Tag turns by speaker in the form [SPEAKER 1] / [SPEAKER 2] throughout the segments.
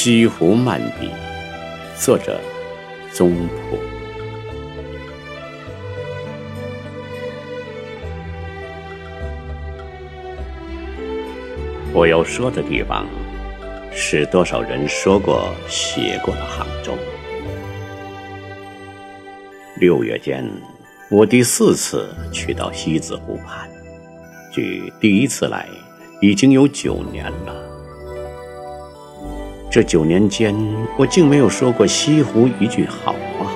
[SPEAKER 1] 西湖漫笔，作者宗璞。我要说的地方，是多少人说过、写过的杭州。六月间，我第四次去到西子湖畔，距第一次来已经有九年了。这九年间，我竟没有说过西湖一句好话。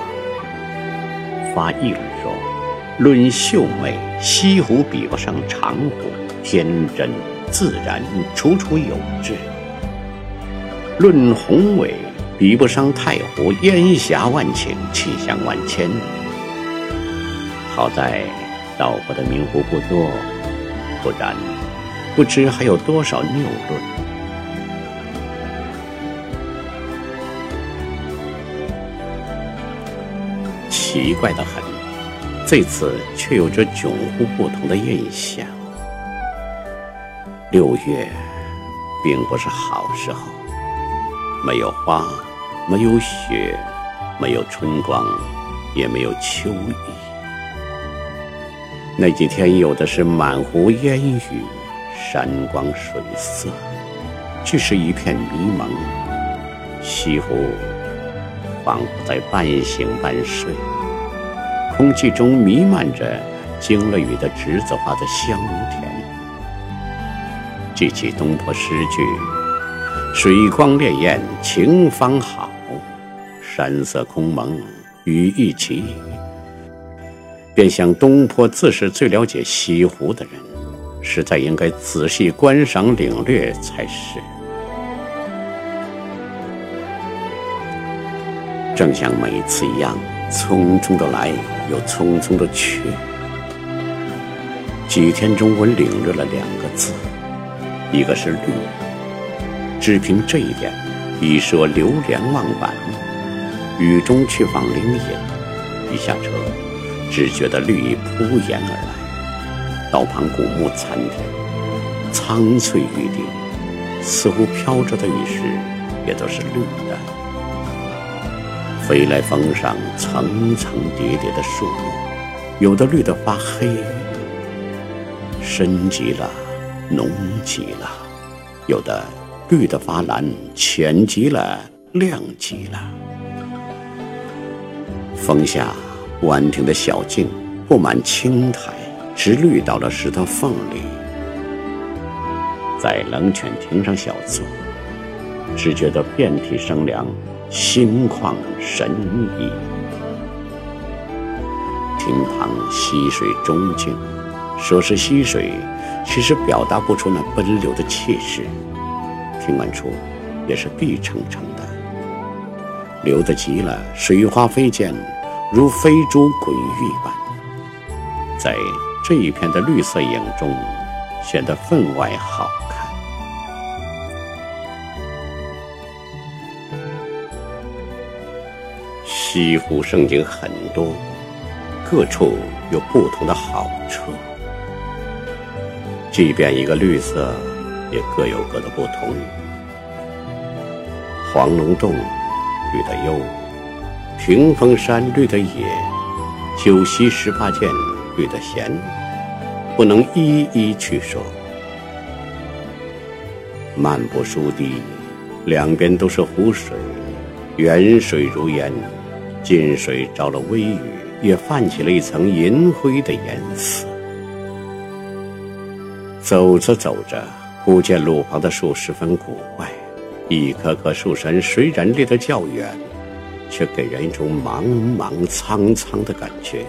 [SPEAKER 1] 发议论说：“论秀美，西湖比不上长湖；天真自然，楚楚有致。论宏伟，比不上太湖，烟霞万顷，气象万千。好在到过的名湖不多，不然不知还有多少谬论。”奇怪的很，这次却有着迥乎不同的印象。六月，并不是好时候，没有花，没有雪，没有春光，也没有秋意。那几天有的是满湖烟雨，山光水色，却是一片迷蒙。西湖仿佛在半醒半睡。空气中弥漫着惊了雨的栀子花的香甜。记起东坡诗句：“水光潋滟晴方好，山色空蒙雨亦奇。”便想东坡自是最了解西湖的人，实在应该仔细观赏领略才是。正像每次一样。匆匆的来，又匆匆的去。几天中，我领略了两个字，一个是绿。只凭这一点，已是我流连忘返。雨中去访灵隐，一下车，只觉得绿意扑眼而来。道旁古木参天，苍翠欲滴，似乎飘着的雨石也都是绿的。飞来峰上层层叠叠的树木，有的绿得发黑，深极了，浓极了；有的绿得发蓝，浅极了，亮极了。峰下弯挺的小径布满青苔，直绿到了石头缝里。在冷泉亭上小坐，只觉得遍体生凉。心旷神怡，亭旁溪水中静。说是溪水，其实表达不出那奔流的气势。听完处，也是碧澄澄的，流得急了，水花飞溅，如飞珠滚玉般，在这一片的绿色影中，显得分外好。西湖胜景很多，各处有不同的好处。即便一个绿色，也各有各的不同。黄龙洞绿的幽，屏风山绿的野，九溪十八涧绿的闲，不能一一去说。漫步书堤，两边都是湖水，远水如烟。近水着了微雨，也泛起了一层银灰的颜色。走着走着，忽见路旁的树十分古怪，一棵棵树身虽然离得较远，却给人一种茫茫苍苍的感觉，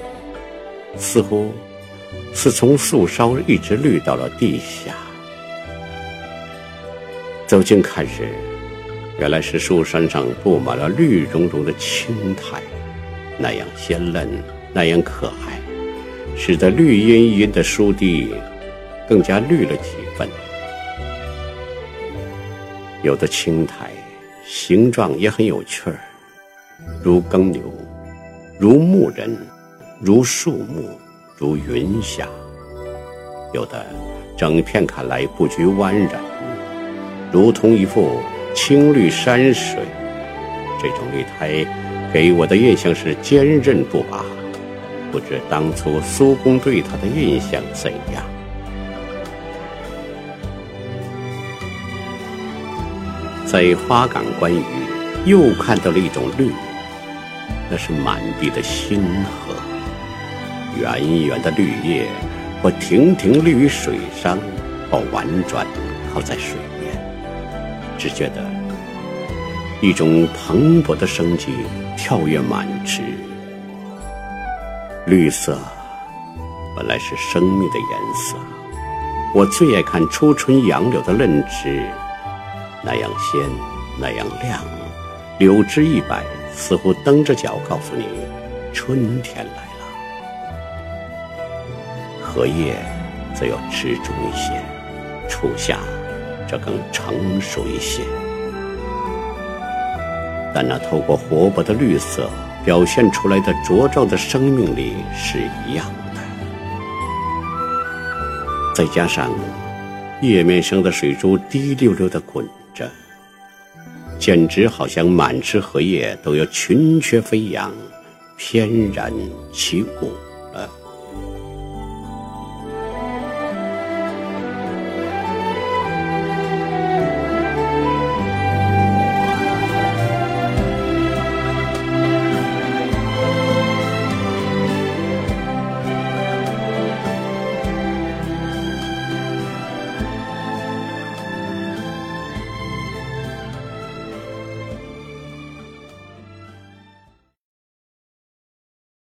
[SPEAKER 1] 似乎是从树梢一直绿到了地下。走近看时，原来是树山上布满了绿茸茸的青苔，那样鲜嫩，那样可爱，使得绿茵茵的树地更加绿了几分。有的青苔形状也很有趣儿，如耕牛，如牧人，如树木，如云霞；有的整片看来布局蜿蜒，如同一幅。青绿山水。这种绿苔给我的印象是坚韧不拔，不知当初苏公对它的印象怎样。在花港观鱼，又看到了一种绿，那是满地的星河，圆圆的绿叶，或亭亭立于水上，或婉转靠在水，只觉得。一种蓬勃的生机跳跃满池，绿色本来是生命的颜色。我最爱看初春杨柳的嫩枝，那样鲜，那样亮，柳枝一摆，似乎蹬着脚告诉你，春天来了。荷叶则要持重一些，初夏这更成熟一些。但那透过活泼的绿色表现出来的茁壮的生命力是一样的，再加上叶面上的水珠滴溜溜的滚着，简直好像满池荷叶都要群雀飞扬，翩然起舞。